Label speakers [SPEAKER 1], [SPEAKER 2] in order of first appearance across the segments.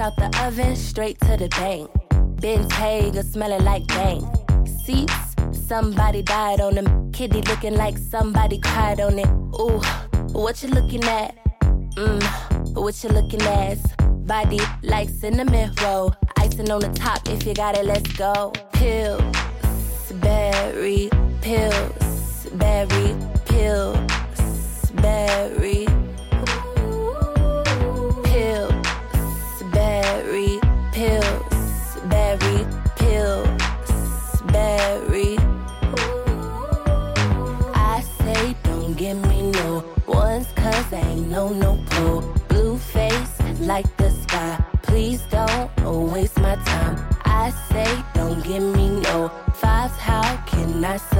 [SPEAKER 1] Out the oven, straight to the bank. Bentayga smelling like bank. Seats, somebody died on them. Kitty looking like somebody cried on it. Ooh, what you looking at? Mmm, what you looking at? Body like cinnamon roll. Icing on the top, if you got it, let's go. Pills, berry, pills, berry, pills, berry.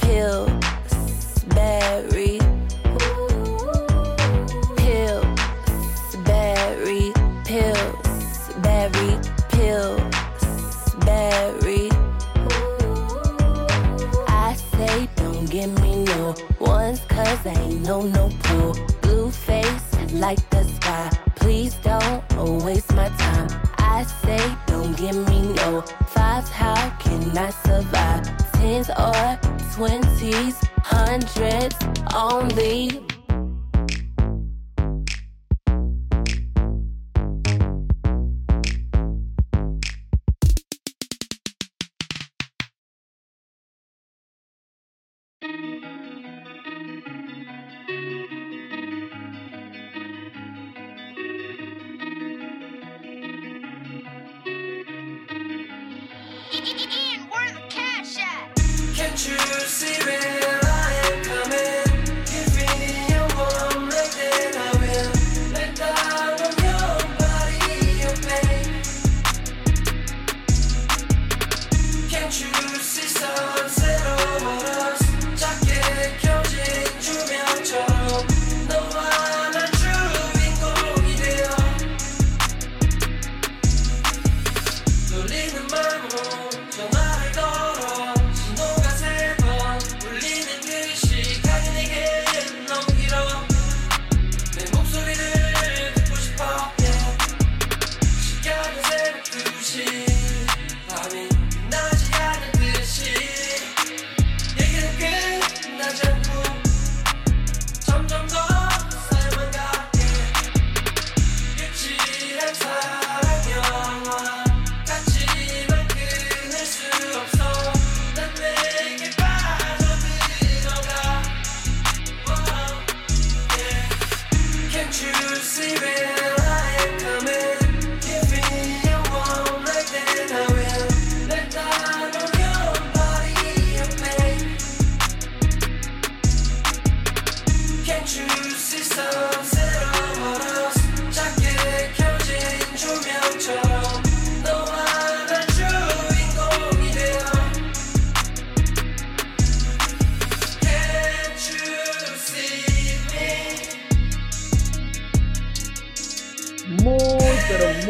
[SPEAKER 1] pills, berry. Pills, berry, pills, berry, pills, berry. I say don't give me no ones cause ain't no no pull. Blue face like the sky. Please don't waste my time. I say don't give me no fives. How can I survive? Tens or twenties, hundreds only.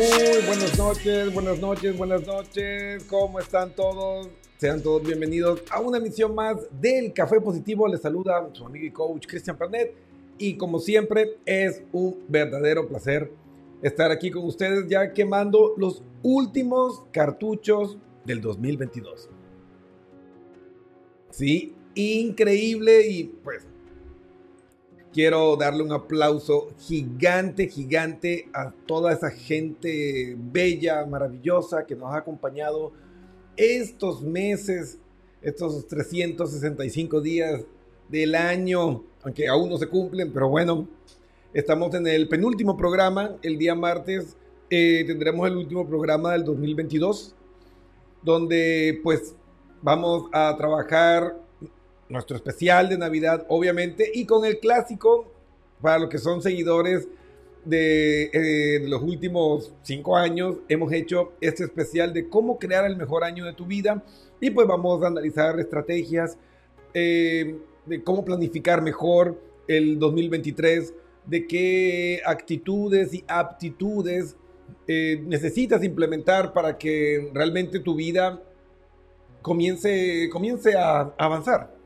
[SPEAKER 2] Muy buenas noches, buenas noches, buenas noches. ¿Cómo están todos? Sean todos bienvenidos a una emisión más del Café Positivo. Les saluda su amigo y coach Cristian Pernet. Y como siempre, es un verdadero placer estar aquí con ustedes ya quemando los últimos cartuchos del 2022. Sí, increíble y pues quiero darle un aplauso gigante, gigante a toda esa gente bella, maravillosa que nos ha acompañado estos meses, estos 365 días del año, aunque aún no se cumplen, pero bueno, estamos en el penúltimo programa, el día martes eh, tendremos el último programa del 2022, donde pues vamos a trabajar nuestro especial de Navidad, obviamente, y con el clásico, para los que son seguidores de, eh, de los últimos cinco años hemos hecho este especial de cómo crear el mejor año de tu vida y pues vamos a analizar estrategias eh, de cómo planificar mejor el 2023, de qué actitudes y aptitudes eh, necesitas implementar para que realmente tu vida comience, comience a avanzar.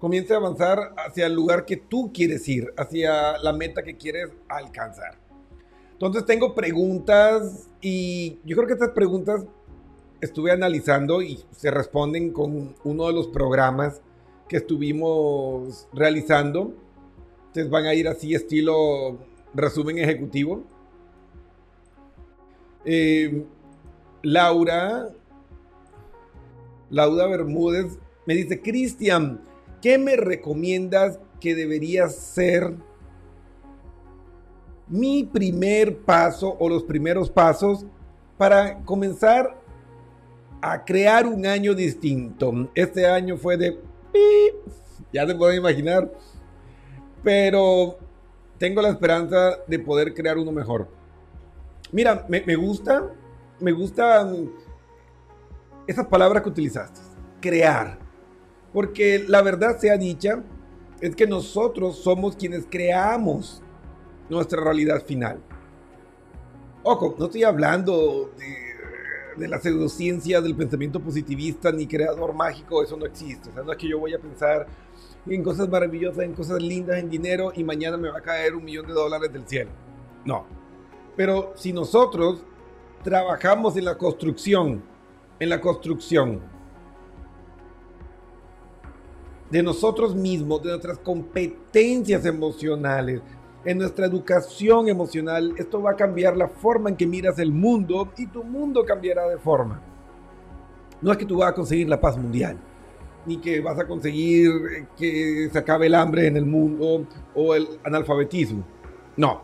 [SPEAKER 2] Comience a avanzar hacia el lugar que tú quieres ir, hacia la meta que quieres alcanzar. Entonces tengo preguntas y yo creo que estas preguntas estuve analizando y se responden con uno de los programas que estuvimos realizando. Entonces van a ir así estilo resumen ejecutivo. Eh, Laura, Laura Bermúdez me dice, Cristian, ¿qué me recomiendas que debería ser mi primer paso o los primeros pasos para comenzar a crear un año distinto? Este año fue de... Ya se pueden imaginar. Pero tengo la esperanza de poder crear uno mejor. Mira, me, me gusta, me gustan esas palabras que utilizaste. Crear. Porque la verdad sea dicha, es que nosotros somos quienes creamos nuestra realidad final. Ojo, no estoy hablando de, de la pseudociencia del pensamiento positivista ni creador mágico, eso no existe. O sea, no es que yo voy a pensar en cosas maravillosas, en cosas lindas, en dinero y mañana me va a caer un millón de dólares del cielo. No. Pero si nosotros trabajamos en la construcción, en la construcción de nosotros mismos, de nuestras competencias emocionales, en nuestra educación emocional, esto va a cambiar la forma en que miras el mundo y tu mundo cambiará de forma. No es que tú vas a conseguir la paz mundial, ni que vas a conseguir que se acabe el hambre en el mundo o el analfabetismo. No,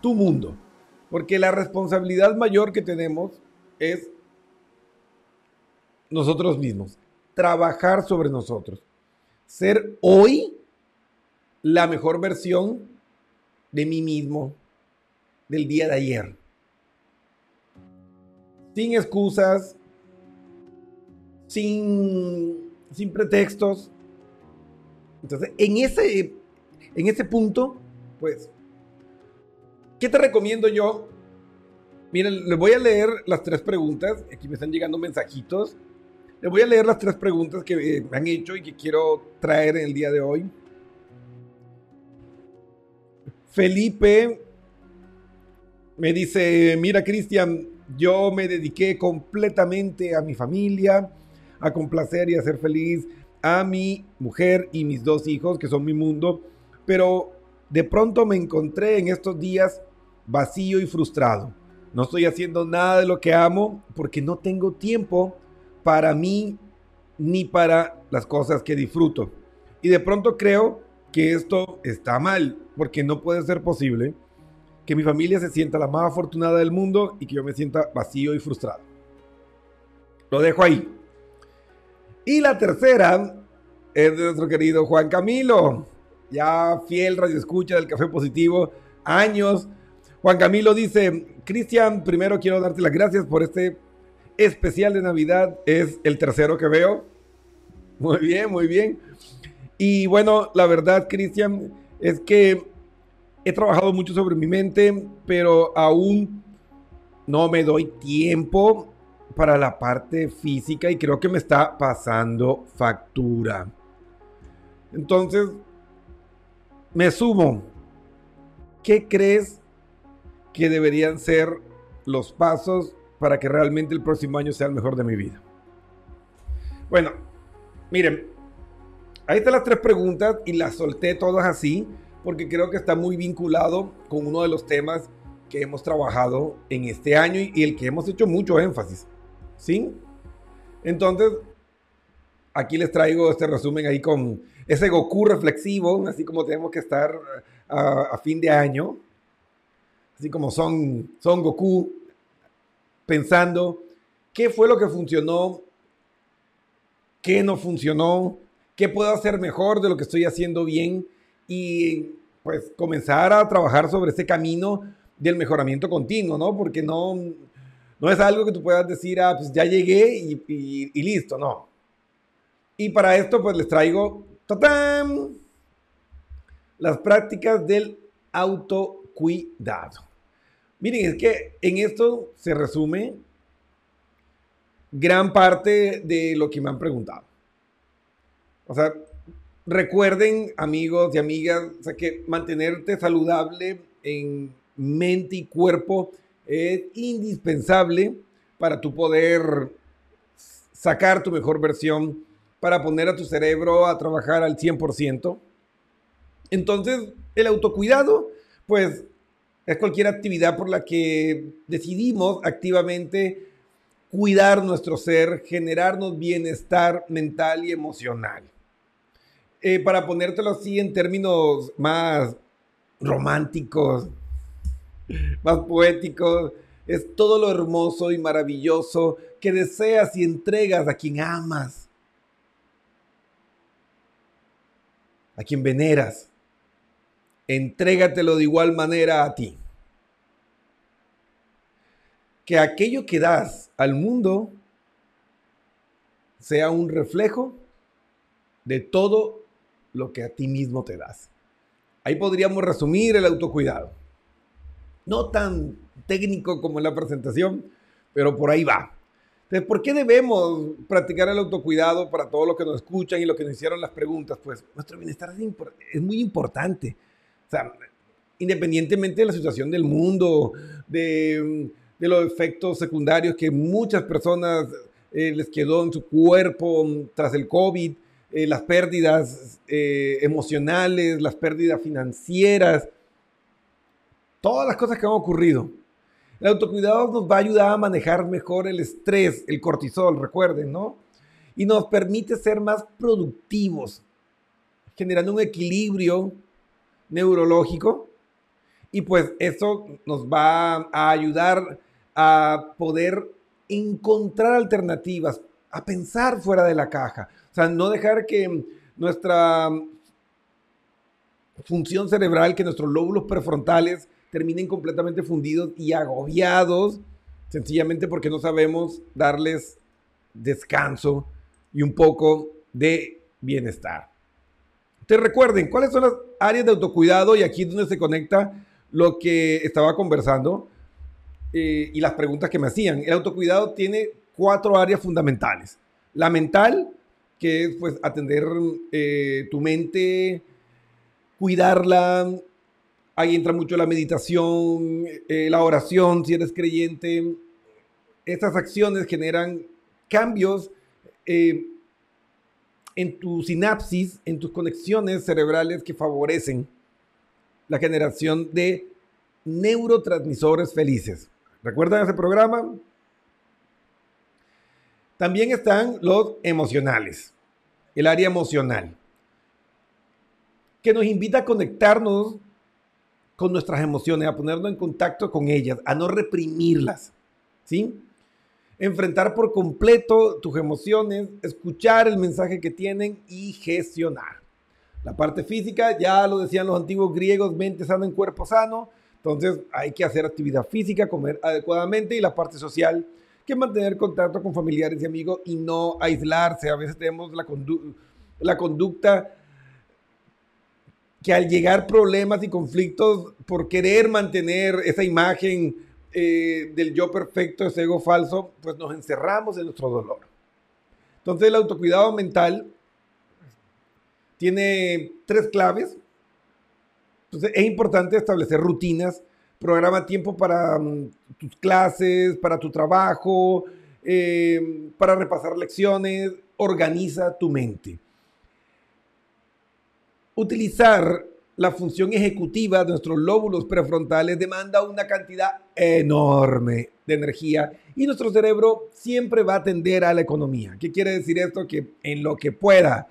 [SPEAKER 2] tu mundo. Porque la responsabilidad mayor que tenemos es nosotros mismos, trabajar sobre nosotros, ser hoy la mejor versión de mí mismo del día de ayer. Sin excusas, sin, sin pretextos. Entonces, en ese, en ese punto, pues, ¿qué te recomiendo yo? Miren, les voy a leer las tres preguntas. Aquí me están llegando mensajitos. Les voy a leer las tres preguntas que eh, me han hecho y que quiero traer en el día de hoy. Felipe me dice, mira Cristian, yo me dediqué completamente a mi familia, a complacer y a ser feliz a mi mujer y mis dos hijos, que son mi mundo, pero de pronto me encontré en estos días vacío y frustrado. No estoy haciendo nada de lo que amo porque no tengo tiempo para mí ni para las cosas que disfruto. Y de pronto creo que esto está mal, porque no puede ser posible que mi familia se sienta la más afortunada del mundo y que yo me sienta vacío y frustrado. Lo dejo ahí. Y la tercera es de nuestro querido Juan Camilo, ya fiel radio escucha del Café Positivo, años. Juan Camilo dice, Cristian, primero quiero darte las gracias por este especial de Navidad. Es el tercero que veo. Muy bien, muy bien. Y bueno, la verdad, Cristian, es que he trabajado mucho sobre mi mente, pero aún no me doy tiempo para la parte física y creo que me está pasando factura. Entonces, me sumo. ¿Qué crees que deberían ser los pasos para que realmente el próximo año sea el mejor de mi vida? Bueno, miren, ahí están las tres preguntas y las solté todas así porque creo que está muy vinculado con uno de los temas que hemos trabajado en este año y el que hemos hecho mucho énfasis. ¿Sí? Entonces, aquí les traigo este resumen ahí con ese Goku reflexivo, así como tenemos que estar a, a fin de año, así como son, son Goku, pensando qué fue lo que funcionó, qué no funcionó, qué puedo hacer mejor de lo que estoy haciendo bien y pues comenzar a trabajar sobre ese camino del mejoramiento continuo, ¿no? Porque no, no es algo que tú puedas decir, ah, pues ya llegué y, listo, no. Y para esto, pues les traigo ¡tatán! las prácticas del autocuidado. Miren, es que en esto se resume gran parte de lo que me han preguntado. O sea, recuerden, amigos y amigas, que mantenerte saludable en mente y cuerpo es indispensable para tu poder sacar tu mejor versión, para poner a tu cerebro a trabajar al 100%. Entonces, el autocuidado, pues, es cualquier actividad por la que decidimos activamente cuidar nuestro ser, generarnos bienestar mental y emocional. Eh, para ponértelo así en términos más románticos, más poéticos, es todo lo hermoso y maravilloso que deseas y entregas a quien amas, a quien veneras. Entrégatelo de igual manera a ti. Que aquello que das al mundo sea un reflejo de todo lo que a ti mismo te das. Ahí podríamos resumir el autocuidado. No tan técnico como en la presentación, pero por ahí va. Entonces, ¿por qué debemos practicar el autocuidado para todos los que nos escuchan y los que nos hicieron las preguntas? Pues nuestro bienestar es, es muy importante. O sea, independientemente de la situación del mundo, de, los efectos secundarios que muchas personas eh, les quedó en su cuerpo tras el COVID, eh, las pérdidas eh, emocionales, las pérdidas financieras, todas las cosas que han ocurrido. El autocuidado nos va a ayudar a manejar mejor el estrés, el cortisol, recuerden, ¿no? Y nos permite ser más productivos, generando un equilibrio neurológico. Y pues eso nos va a ayudar a poder encontrar alternativas, a pensar fuera de la caja. O sea, no dejar que nuestra función cerebral, que nuestros lóbulos prefrontales terminen completamente fundidos y agobiados, sencillamente porque no sabemos darles descanso y un poco de bienestar. Te recuerden cuáles son las áreas de autocuidado y aquí es donde se conecta lo que estaba conversando eh, y las preguntas que me hacían. El autocuidado tiene cuatro áreas fundamentales. La mental, que es pues atender eh, tu mente, cuidarla. Ahí entra mucho la meditación, eh, la oración, si eres creyente. Estas acciones generan cambios en tu sinapsis, en tus conexiones cerebrales que favorecen la generación de neurotransmisores felices. ¿Recuerdan ese programa? También están los emocionales, el área emocional, que nos invita a conectarnos con nuestras emociones, a ponernos en contacto con ellas, a no reprimirlas, ¿sí? Enfrentar por completo tus emociones, escuchar el mensaje que tienen y gestionar. La parte física, ya lo decían los antiguos griegos, mente sana en cuerpo sano, entonces hay que hacer actividad física, comer adecuadamente y la parte social, que mantener contacto con familiares y amigos y no aislarse. A veces tenemos la, la conducta que al llegar problemas y conflictos por querer mantener esa imagen eh, del yo perfecto, ese ego falso, pues nos encerramos en nuestro dolor. Entonces el autocuidado mental tiene tres claves. Entonces es importante establecer rutinas, programa tiempo para um, tus clases, para tu trabajo, eh, para repasar lecciones, organiza tu mente. Utilizar la función ejecutiva de nuestros lóbulos prefrontales demanda una cantidad enorme de energía y nuestro cerebro siempre va a tender a la economía. ¿Qué quiere decir esto? Que en lo que pueda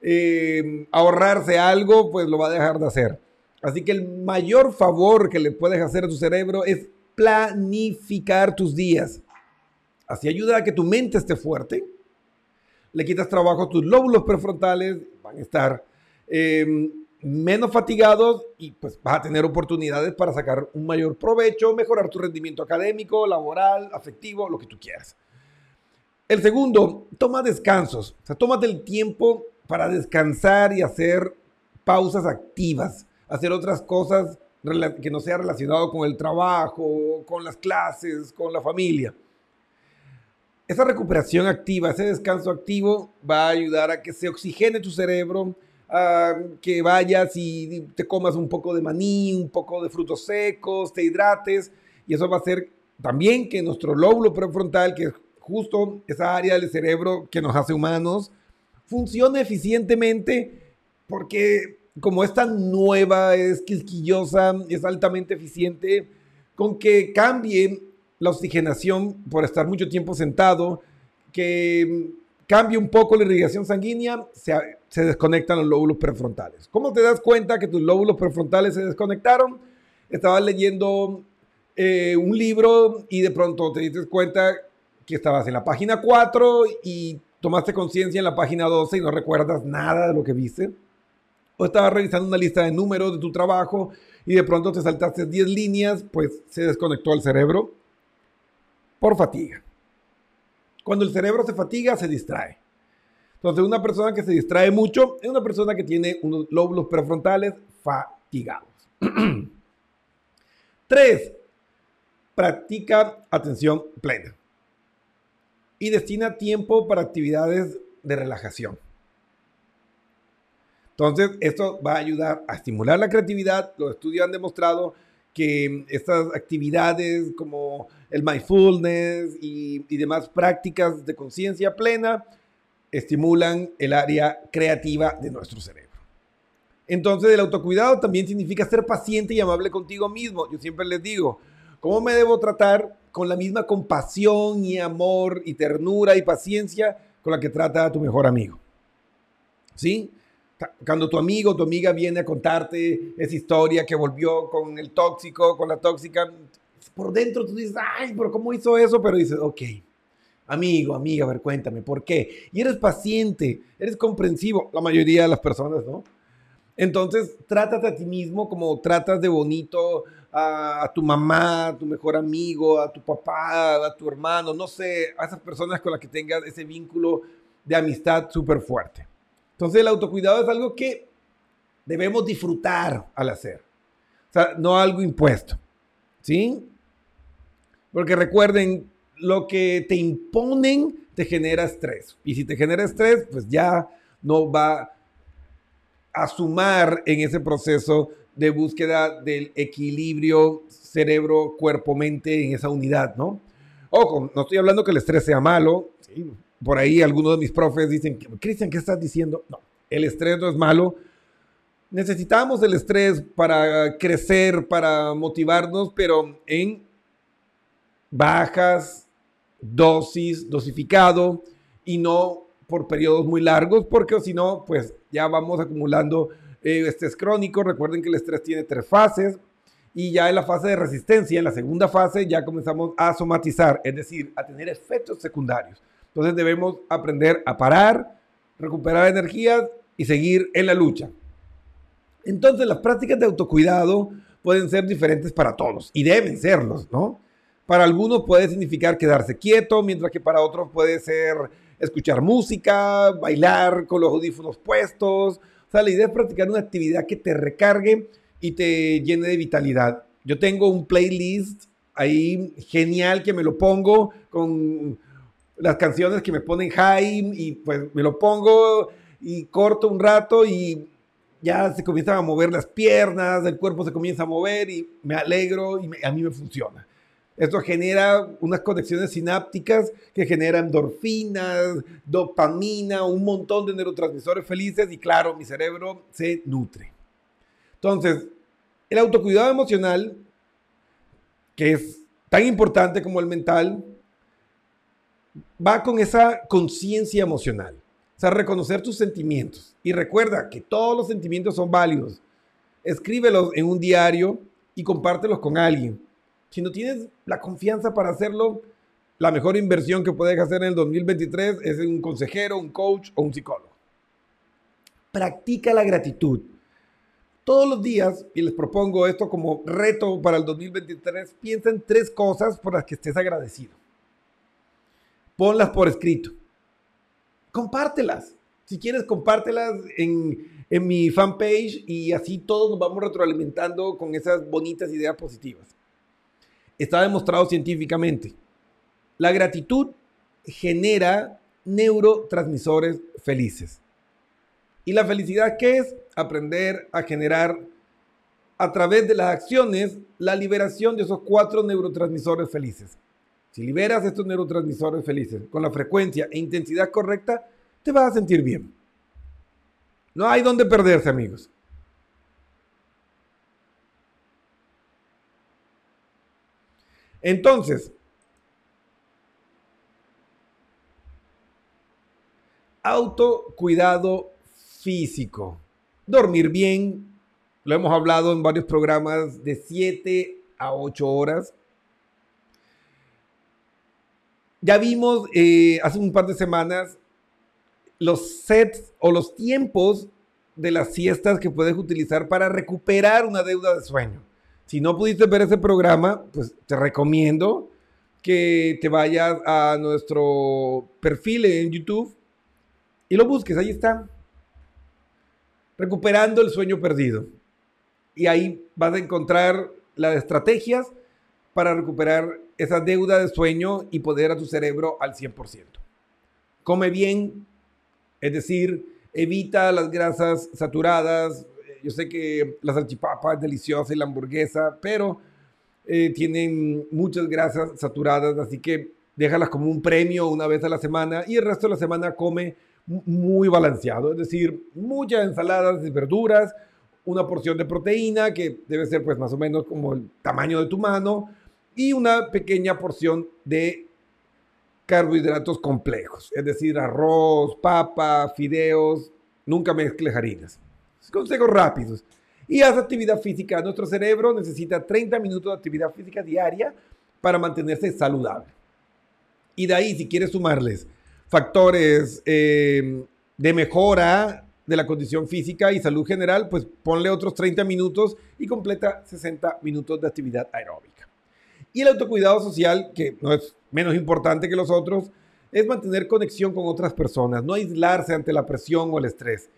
[SPEAKER 2] eh, ahorrarse algo, pues lo va a dejar de hacer. Así que el mayor favor que le puedes hacer a tu cerebro es planificar tus días. Así ayuda a que tu mente esté fuerte. Le quitas trabajo a tus lóbulos prefrontales, van a estar. Eh, menos fatigados y pues vas a tener oportunidades para sacar un mayor provecho, mejorar tu rendimiento académico, laboral, afectivo, lo que tú quieras. El segundo, toma descansos. O sea, tómate el tiempo para descansar y hacer pausas activas, hacer otras cosas que no sea relacionado con el trabajo, con las clases, con la familia. Esa recuperación activa, ese descanso activo va a ayudar a que se oxigene tu cerebro, a que vayas y te comas un poco de maní, un poco de frutos secos, te hidrates. Y eso va a hacer también que nuestro lóbulo prefrontal, que es justo esa área del cerebro que nos hace humanos, funcione eficientemente porque como es tan nueva, es quisquillosa, es altamente eficiente, con que cambie la oxigenación por estar mucho tiempo sentado, que cambie un poco la irrigación sanguínea, se, se desconectan los lóbulos prefrontales. ¿Cómo te das cuenta que tus lóbulos prefrontales se desconectaron? Estabas leyendo eh, un libro y de pronto te diste cuenta que estabas en la página 4 y tomaste conciencia en la página 12 y no recuerdas nada de lo que viste. O estabas revisando una lista de números de tu trabajo y de pronto te saltaste 10 líneas, pues se desconectó el cerebro por fatiga. Cuando el cerebro se fatiga, se distrae. Entonces, una persona que se distrae mucho es una persona que tiene unos lóbulos prefrontales fatigados. Tres, practica atención plena y destina tiempo para actividades de relajación. Entonces, esto va a ayudar a estimular la creatividad. Los estudios han demostrado que estas actividades como el mindfulness y, y demás prácticas de conciencia plena estimulan el área creativa de nuestro cerebro. Entonces, el autocuidado también significa ser paciente y amable contigo mismo. Yo siempre les digo, ¿cómo me debo tratar con la misma compasión y amor y ternura y paciencia con la que trata a tu mejor amigo? ¿Sí? Cuando tu amigo o tu amiga viene a contarte esa historia que volvió con el tóxico, con la tóxica, por dentro tú dices, ay, pero ¿cómo hizo eso? Pero dices, ok, amigo, amiga, a ver, cuéntame, ¿por qué? Y eres paciente, eres comprensivo, la mayoría de las personas, ¿no? Entonces, trátate a ti mismo como tratas de bonito a, a, tu mamá, a tu mejor amigo, a tu papá, a tu hermano, no sé, a esas personas con las que tengas ese vínculo de amistad súper fuerte. Entonces, el autocuidado es algo que debemos disfrutar al hacer. O sea, no algo impuesto. ¿Sí? Porque recuerden, lo que te imponen te genera estrés. Y si te genera estrés, pues ya no va a sumar en ese proceso de búsqueda del equilibrio cerebro, cuerpo, mente en esa unidad, ¿no? Ojo, no estoy hablando que el estrés sea malo. ¿sí? Por ahí algunos de mis profes dicen, Cristian, ¿qué estás diciendo? No, el estrés no es malo. Necesitamos el estrés para crecer, para motivarnos, pero en bajas dosis, dosificado y no por periodos muy largos, porque si no, pues ya vamos acumulando eh, estrés crónico. Recuerden que el estrés tiene tres fases y ya en la fase de resistencia, en la segunda fase, ya comenzamos a somatizar, es decir, a tener efectos secundarios. Entonces debemos aprender a parar, recuperar energías y seguir en la lucha. Entonces las prácticas de autocuidado pueden ser diferentes para todos y deben serlos, ¿no? Para algunos puede significar quedarse quieto, mientras que para otros puede ser escuchar música, bailar con los audífonos puestos. O sea, la idea es practicar una actividad que te recargue y te llene de vitalidad. Yo tengo un playlist ahí genial que me lo pongo con las canciones que me ponen high y pues me lo pongo y corto un rato y ya se comienzan a mover las piernas, el cuerpo se comienza a mover y me alegro y a mí me funciona. Esto genera unas conexiones sinápticas que generan endorfinas, dopamina, un montón de neurotransmisores felices y claro, mi cerebro se nutre. Entonces, el autocuidado emocional, que es tan importante como el mental, va con esa conciencia emocional. O sea, reconocer tus sentimientos. Y recuerda que todos los sentimientos son válidos. Escríbelos en un diario y compártelos con alguien. Si no tienes la confianza para hacerlo, la mejor inversión que puedes hacer en el 2023 es un consejero, un coach o un psicólogo. Practica la gratitud. Todos los días, y les propongo esto como reto para el 2023, piensa en tres cosas por las que estés agradecido. Ponlas por escrito. Compártelas. Si quieres, compártelas en, en mi fanpage y así todos nos vamos retroalimentando con esas bonitas ideas positivas. Está demostrado científicamente. La gratitud genera neurotransmisores felices. ¿Y la felicidad qué es? Aprender a generar a través de las acciones la liberación de esos cuatro neurotransmisores felices. Si liberas estos neurotransmisores felices con la frecuencia e intensidad correcta, te vas a sentir bien. No hay donde perderse, amigos. Entonces, autocuidado físico. Dormir bien, lo hemos hablado en varios programas, de 7 a 8 horas. Ya vimos eh, hace un par de semanas los sets o los tiempos de las siestas que puedes utilizar para recuperar una deuda de sueño. Si no pudiste ver ese programa, pues te recomiendo que te vayas a nuestro perfil en YouTube y lo busques, ahí está. Recuperando el sueño perdido. Y ahí vas a encontrar las estrategias para recuperar esa deuda de sueño y poder a tu cerebro al 100%. Come bien, es decir, evita las grasas saturadas. Yo sé que la salchipapa es deliciosa y la hamburguesa, pero eh, tienen muchas grasas saturadas, así que déjalas como un premio una vez a la semana y el resto de la semana come muy balanceado, es decir, muchas ensaladas de verduras, una porción de proteína que debe ser pues más o menos como el tamaño de tu mano y una pequeña porción de carbohidratos complejos, es decir, arroz, papa, fideos, nunca mezcles harinas. Consejos rápidos. Y haz actividad física. Nuestro cerebro necesita 30 minutos de actividad física diaria para mantenerse saludable. Y de ahí, si quieres sumarles factores eh, de mejora de la condición física y salud general, pues ponle otros 30 minutos y completa 60 minutos de actividad aeróbica. Y el autocuidado social, que no es menos importante que los otros, es mantener conexión con otras personas, no aislarse ante la presión o el estrés.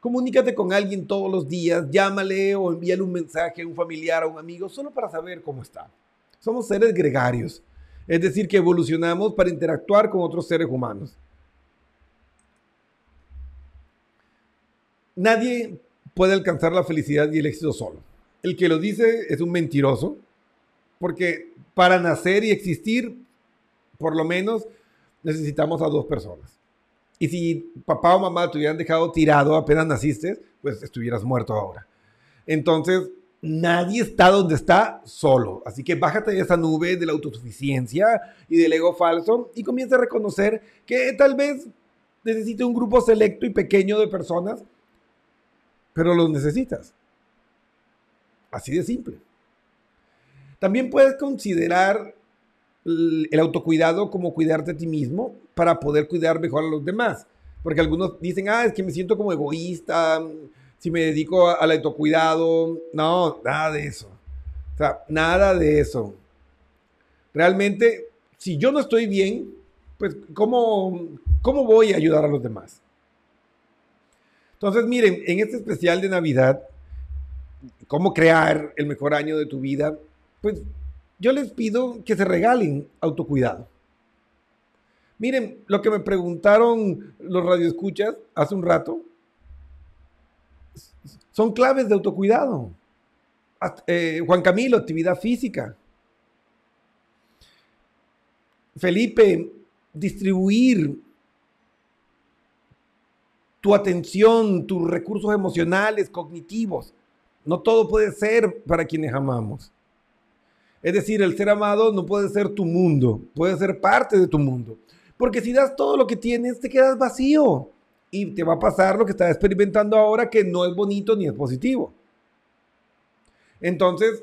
[SPEAKER 2] Comunícate con alguien todos los días, llámale o envíale un mensaje a un familiar o un amigo solo para saber cómo está. Somos seres gregarios, es decir, que evolucionamos para interactuar con otros seres humanos. Nadie puede alcanzar la felicidad y el éxito solo. El que lo dice es un mentiroso, porque para nacer y existir, por lo menos, necesitamos a dos personas. Y si papá o mamá te hubieran dejado tirado apenas naciste, pues estuvieras muerto ahora. Entonces, nadie está donde está solo. Así que bájate de esa nube de la autosuficiencia y del ego falso y comienza a reconocer que tal vez necesite un grupo selecto y pequeño de personas, pero los necesitas. Así de simple. También puedes considerar el autocuidado como cuidarte a ti mismo para poder cuidar mejor a los demás. Porque algunos dicen, ah, es que me siento como egoísta, si me dedico al autocuidado. No, nada de eso. O sea, nada de eso. Realmente, si yo no estoy bien, pues, ¿cómo, cómo voy a ayudar a los demás? Entonces, miren, en este especial de Navidad, cómo crear el mejor año de tu vida, pues yo les pido que se regalen autocuidado. Miren, lo que me preguntaron los radioescuchas hace un rato son claves de autocuidado. Eh, Juan Camilo, actividad física. Felipe, distribuir tu atención, tus recursos emocionales, cognitivos. No todo puede ser para quienes amamos. Es decir, el ser amado no puede ser tu mundo, puede ser parte de tu mundo. Porque si das todo lo que tienes, te quedas vacío. Y te va a pasar lo que estás experimentando ahora, que no es bonito ni es positivo. Entonces,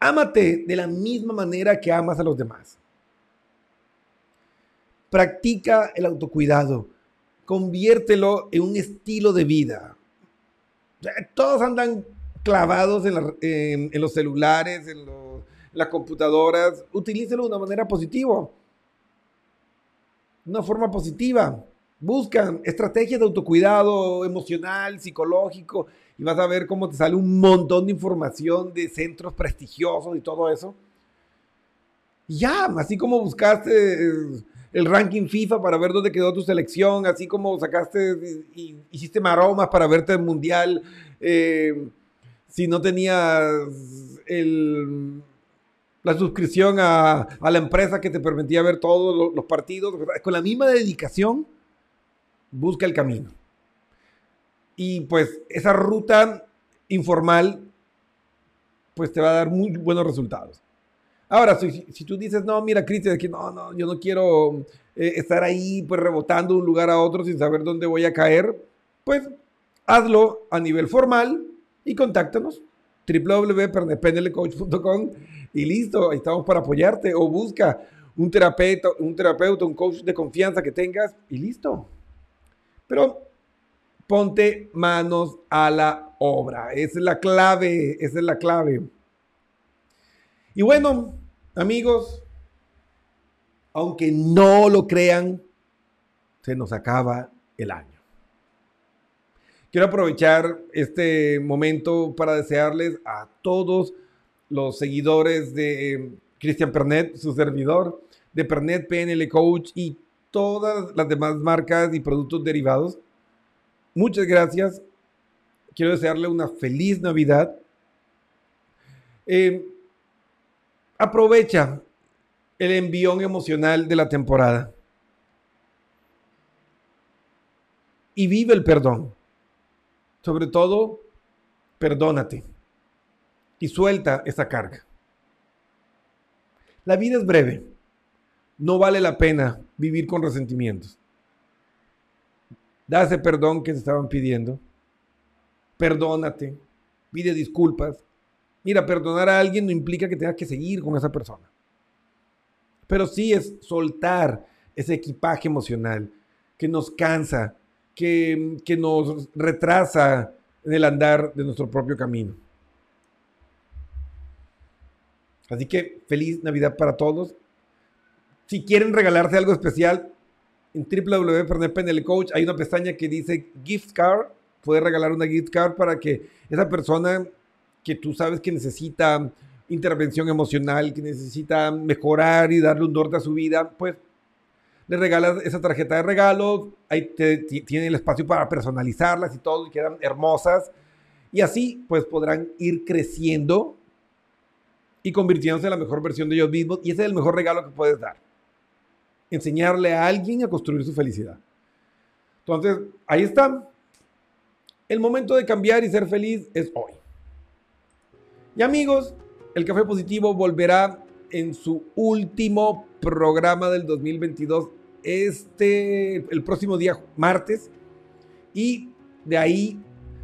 [SPEAKER 2] ámate de la misma manera que amas a los demás. Practica el autocuidado. Conviértelo en un estilo de vida. Todos andan clavados en, en los celulares, en los- las computadoras. Utilícelo de una manera positiva. Una forma positiva. Buscan estrategias de autocuidado emocional, psicológico, y vas a ver cómo te sale un montón de información de centros prestigiosos y todo eso. Y ya, así como buscaste el ranking FIFA para ver dónde quedó tu selección, así como sacaste y hiciste maromas para verte el mundial, eh, si no tenías el, la suscripción a, a la empresa que te permitía ver todos lo- los partidos, con la misma dedicación, busca el camino. Y pues esa ruta informal, pues te va a dar muy buenos resultados. Ahora, si, si tú dices, no, mira, Cristian, que no, no, yo no quiero eh, estar ahí, pues rebotando de un lugar a otro sin saber dónde voy a caer, pues hazlo a nivel formal y contáctanos www.pnlcoach.com y listo, ahí estamos para apoyarte o busca un terapeuta, un terapeuta, un coach de confianza que tengas y listo. Pero ponte manos a la obra, esa es la clave, esa es la clave. Y bueno, amigos, aunque no lo crean, se nos acaba el año. Quiero aprovechar este momento para desearles a todos los seguidores de eh, Christian Pernet, su servidor, de Pernet PNL Coach y todas las demás marcas y productos derivados. Muchas gracias. Quiero desearle una feliz Navidad. Eh, aprovecha el envión emocional de la temporada y vive el perdón. Sobre todo, perdónate y suelta esa carga. La vida es breve. No vale la pena vivir con resentimientos. Da ese perdón que te estaban pidiendo. Perdónate. Pide disculpas. Mira, perdonar a alguien no implica que tengas que seguir con esa persona. Pero sí es soltar ese equipaje emocional que nos cansa, que, que nos retrasa en el andar de nuestro propio camino. Así que feliz Navidad para todos. Si quieren regalarse algo especial, en www.pernetpnl Coach hay una pestaña que dice gift card. Puedes regalar una gift card para que esa persona que tú sabes que necesita intervención emocional, que necesita mejorar y darle un norte a su vida, pues le regalas esa tarjeta de regalo, ahí te, ti- tiene el espacio para personalizarlas y todo, y quedan hermosas. Y así, pues podrán ir creciendo y convirtiéndose en la mejor versión de ellos mismos. Y ese es el mejor regalo que puedes dar. Enseñarle a alguien a construir su felicidad. Entonces, ahí está. El momento de cambiar y ser feliz es hoy. Y amigos, el Café Positivo volverá en su último programa del 2022 este el próximo día martes y de ahí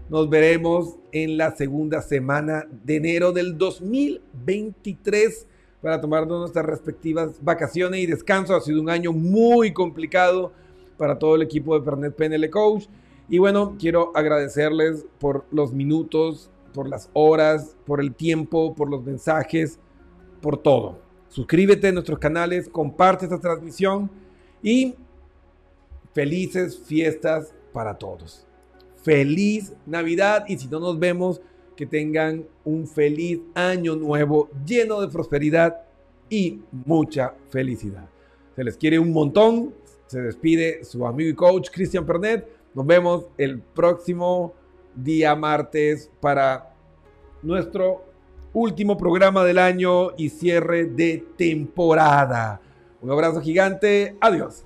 [SPEAKER 2] nos veremos en la segunda semana de enero del 2023 para tomarnos nuestras respectivas vacaciones y descanso. Ha sido un año muy complicado para todo el equipo de Pernet PNL Coach. Y bueno, quiero agradecerles por los minutos, por las horas, por el tiempo, por los mensajes, por todo. Suscríbete a nuestros canales, comparte esta transmisión y felices fiestas para todos. Feliz Navidad y si no nos vemos, que tengan un feliz año nuevo lleno de prosperidad y mucha felicidad. Se les quiere un montón. Se despide su amigo y coach Cristian Pernet. Nos vemos el próximo día martes para nuestro último programa del año y cierre de temporada. Un abrazo gigante. Adiós.